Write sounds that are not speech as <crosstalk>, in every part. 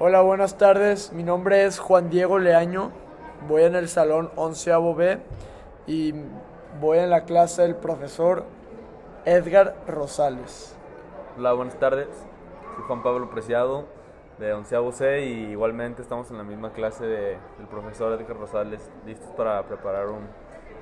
Hola, buenas tardes. Mi nombre es Juan Diego Leaño. Voy en el salón 11 B y voy en la clase del profesor Edgar Rosales. Hola, buenas tardes. Soy Juan Pablo Preciado de 11 C y igualmente estamos en la misma clase de, del profesor Edgar Rosales, listos para preparar un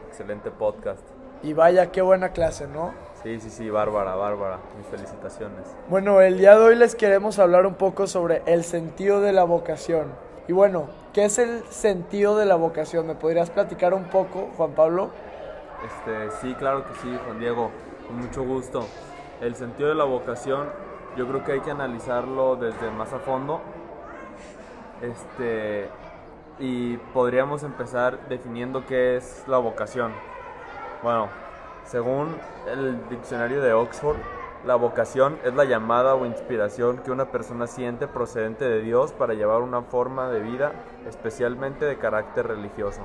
excelente podcast. Y vaya, qué buena clase, ¿no? Sí, sí, sí, bárbara, bárbara. Mis felicitaciones. Bueno, el día de hoy les queremos hablar un poco sobre el sentido de la vocación. Y bueno, ¿qué es el sentido de la vocación? ¿Me podrías platicar un poco, Juan Pablo? Este, sí, claro que sí, Juan Diego, con mucho gusto. El sentido de la vocación, yo creo que hay que analizarlo desde más a fondo. Este, y podríamos empezar definiendo qué es la vocación. Bueno, según el diccionario de Oxford, la vocación es la llamada o inspiración que una persona siente procedente de Dios para llevar una forma de vida, especialmente de carácter religioso.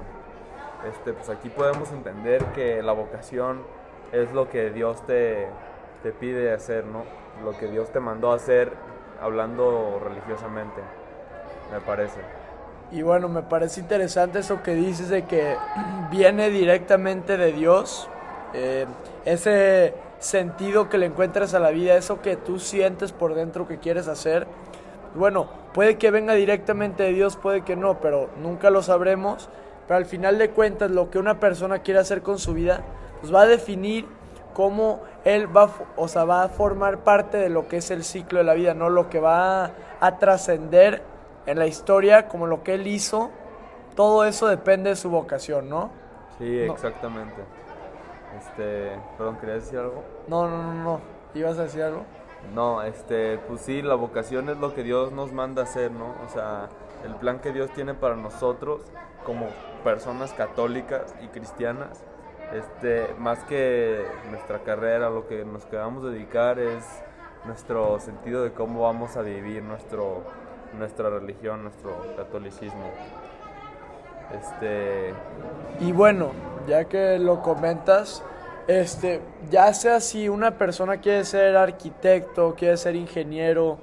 Este, pues aquí podemos entender que la vocación es lo que Dios te, te pide hacer, ¿no? Lo que Dios te mandó hacer hablando religiosamente, me parece. Y bueno, me parece interesante eso que dices de que <clears throat> viene directamente de Dios, eh, ese sentido que le encuentras a la vida, eso que tú sientes por dentro que quieres hacer. Bueno, puede que venga directamente de Dios, puede que no, pero nunca lo sabremos. Pero al final de cuentas, lo que una persona quiere hacer con su vida, pues va a definir cómo él va, o sea, va a formar parte de lo que es el ciclo de la vida, no lo que va a trascender en la historia como lo que él hizo, todo eso depende de su vocación, ¿no? Sí, exactamente. Este, perdón, ¿querías decir algo? No, no, no, no. ¿Ibas a decir algo? No, este, pues sí, la vocación es lo que Dios nos manda hacer, ¿no? O sea, el plan que Dios tiene para nosotros como personas católicas y cristianas, este, más que nuestra carrera, lo que nos queramos dedicar es nuestro sentido de cómo vamos a vivir nuestro nuestra religión, nuestro catolicismo. Este... Y bueno, ya que lo comentas, este, ya sea si una persona quiere ser arquitecto, quiere ser ingeniero,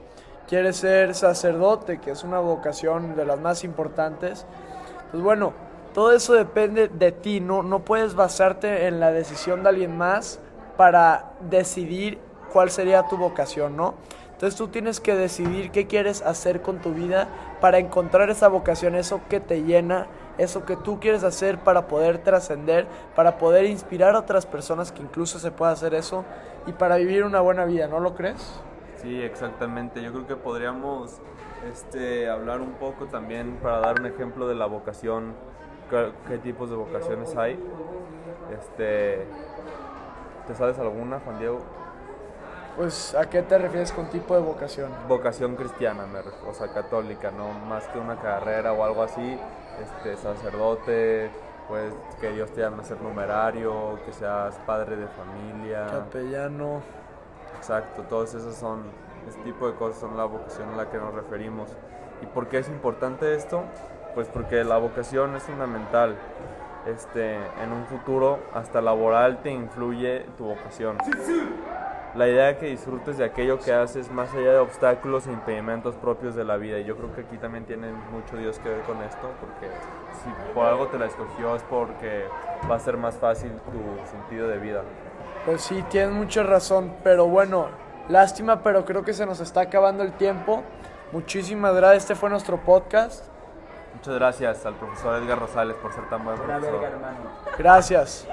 quiere ser sacerdote, que es una vocación de las más importantes, pues bueno, todo eso depende de ti, no, no puedes basarte en la decisión de alguien más para decidir cuál sería tu vocación, ¿no? Entonces tú tienes que decidir qué quieres hacer con tu vida para encontrar esa vocación, eso que te llena, eso que tú quieres hacer para poder trascender, para poder inspirar a otras personas que incluso se pueda hacer eso y para vivir una buena vida, ¿no lo crees? Sí, exactamente. Yo creo que podríamos este, hablar un poco también para dar un ejemplo de la vocación, qué, tipos de vocaciones hay. Este, ¿Te sabes alguna, Juan Diego? Pues, ¿a qué te refieres con tipo de vocación? Vocación cristiana, o sea, católica, no más que una carrera o algo así, este, sacerdote, pues que Dios te llame a ser numerario, que seas padre de familia. Capellano. Exacto, todos esos son, ese tipo de cosas son la vocación a la que nos referimos. ¿Y por qué es importante esto? Pues porque la vocación es fundamental. Este, en un futuro hasta laboral te influye tu vocación la idea de que disfrutes de aquello que haces más allá de obstáculos e impedimentos propios de la vida. Y yo creo que aquí también tiene mucho Dios que ver con esto, porque si por algo te la escogió es porque va a ser más fácil tu sentido de vida. Pues sí, tienes mucha razón, pero bueno, lástima, pero creo que se nos está acabando el tiempo. Muchísimas gracias, este fue nuestro podcast. Muchas gracias al profesor Edgar Rosales por ser tan buen profesor. Gracias.